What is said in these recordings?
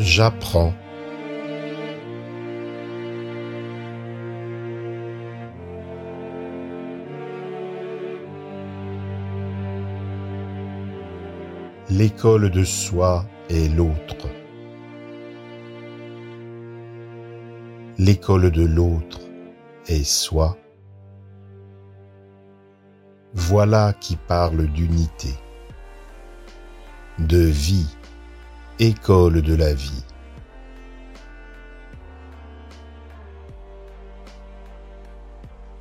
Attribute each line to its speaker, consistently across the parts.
Speaker 1: J'apprends. L'école de soi est l'autre. L'école de l'autre est soi. Voilà qui parle d'unité, de vie, école de la vie.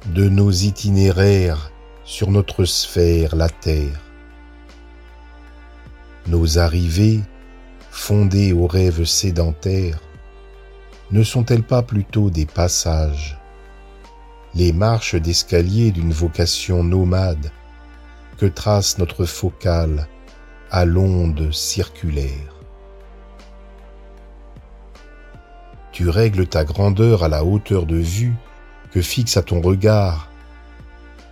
Speaker 1: De nos itinéraires sur notre sphère, la Terre, nos arrivées, fondées aux rêves sédentaires, ne sont-elles pas plutôt des passages, les marches d'escalier d'une vocation nomade que trace notre focale à l'onde circulaire? Tu règles ta grandeur à la hauteur de vue que fixe à ton regard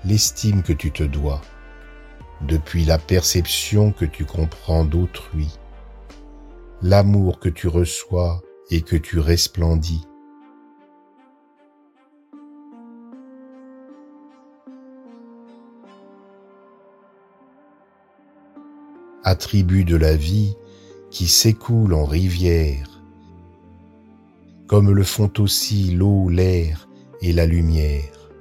Speaker 1: l'estime que tu te dois, depuis la perception que tu comprends d'autrui, l'amour que tu reçois et que tu resplendis. Attribut de la vie qui s'écoule en rivière, comme le font aussi l'eau, l'air et la lumière.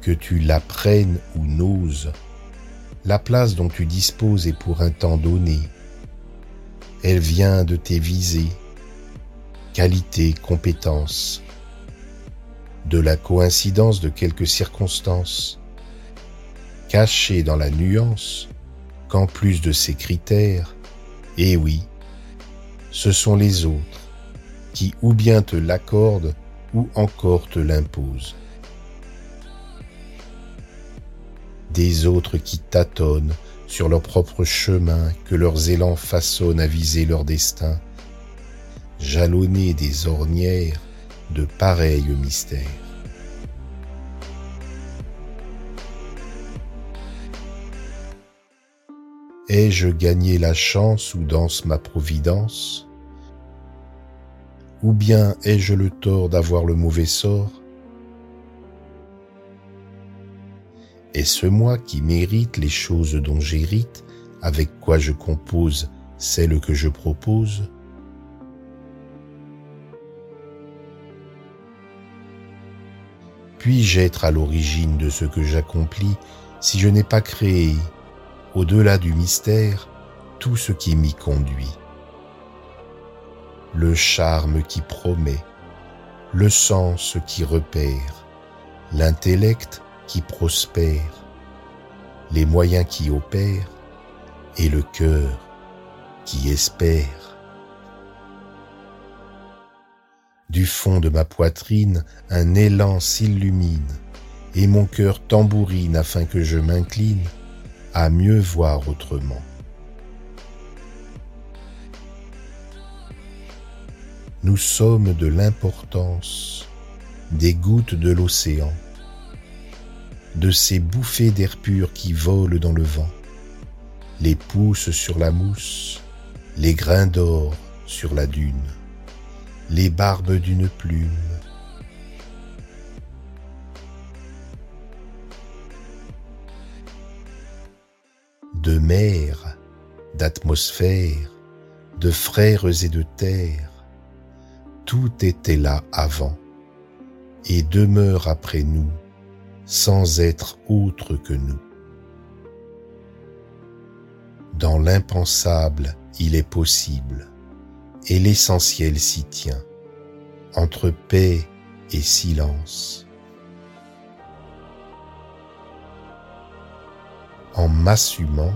Speaker 1: Que tu l'apprennes ou n'oses, la place dont tu disposes est pour un temps donné, elle vient de tes visées, qualités, compétences, de la coïncidence de quelques circonstances, cachées dans la nuance qu'en plus de ces critères, et eh oui, ce sont les autres qui ou bien te l'accordent ou encore te l'imposent. Des autres qui tâtonnent sur leur propre chemin que leurs élans façonnent à viser leur destin, jalonnés des ornières de pareils mystères. Ai-je gagné la chance où danse ma providence? Ou bien ai-je le tort d'avoir le mauvais sort? Est-ce moi qui mérite les choses dont j'hérite, avec quoi je compose celles que je propose? Puis-je être à l'origine de ce que j'accomplis si je n'ai pas créé, au-delà du mystère, tout ce qui m'y conduit Le charme qui promet, le sens qui repère, l'intellect qui prospère, les moyens qui opèrent et le cœur qui espère. Du fond de ma poitrine, un élan s'illumine et mon cœur tambourine afin que je m'incline à mieux voir autrement. Nous sommes de l'importance des gouttes de l'océan de ces bouffées d'air pur qui volent dans le vent, les pousses sur la mousse, les grains d'or sur la dune, les barbes d'une plume. Mer, d'atmosphère, de frères et de terre, tout était là avant et demeure après nous sans être autre que nous. Dans l'impensable, il est possible, et l'essentiel s'y tient, entre paix et silence. En m'assumant,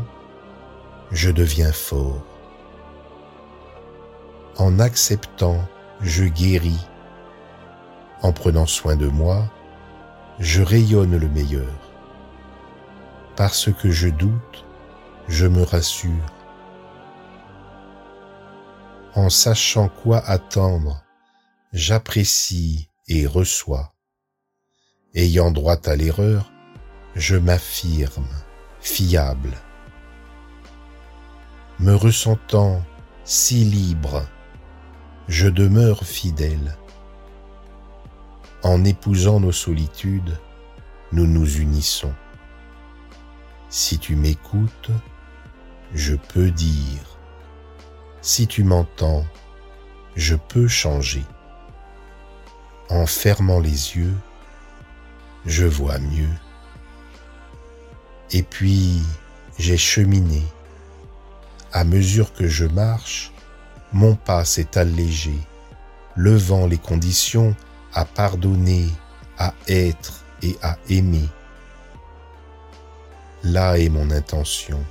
Speaker 1: je deviens fort. En acceptant, je guéris. En prenant soin de moi, je rayonne le meilleur. Parce que je doute, je me rassure. En sachant quoi attendre, j'apprécie et reçois. Ayant droit à l'erreur, je m'affirme fiable. Me ressentant si libre, je demeure fidèle. En épousant nos solitudes, nous nous unissons. Si tu m'écoutes, je peux dire. Si tu m'entends, je peux changer. En fermant les yeux, je vois mieux. Et puis, j'ai cheminé. À mesure que je marche, mon pas s'est allégé, levant les conditions à pardonner, à être et à aimer. Là est mon intention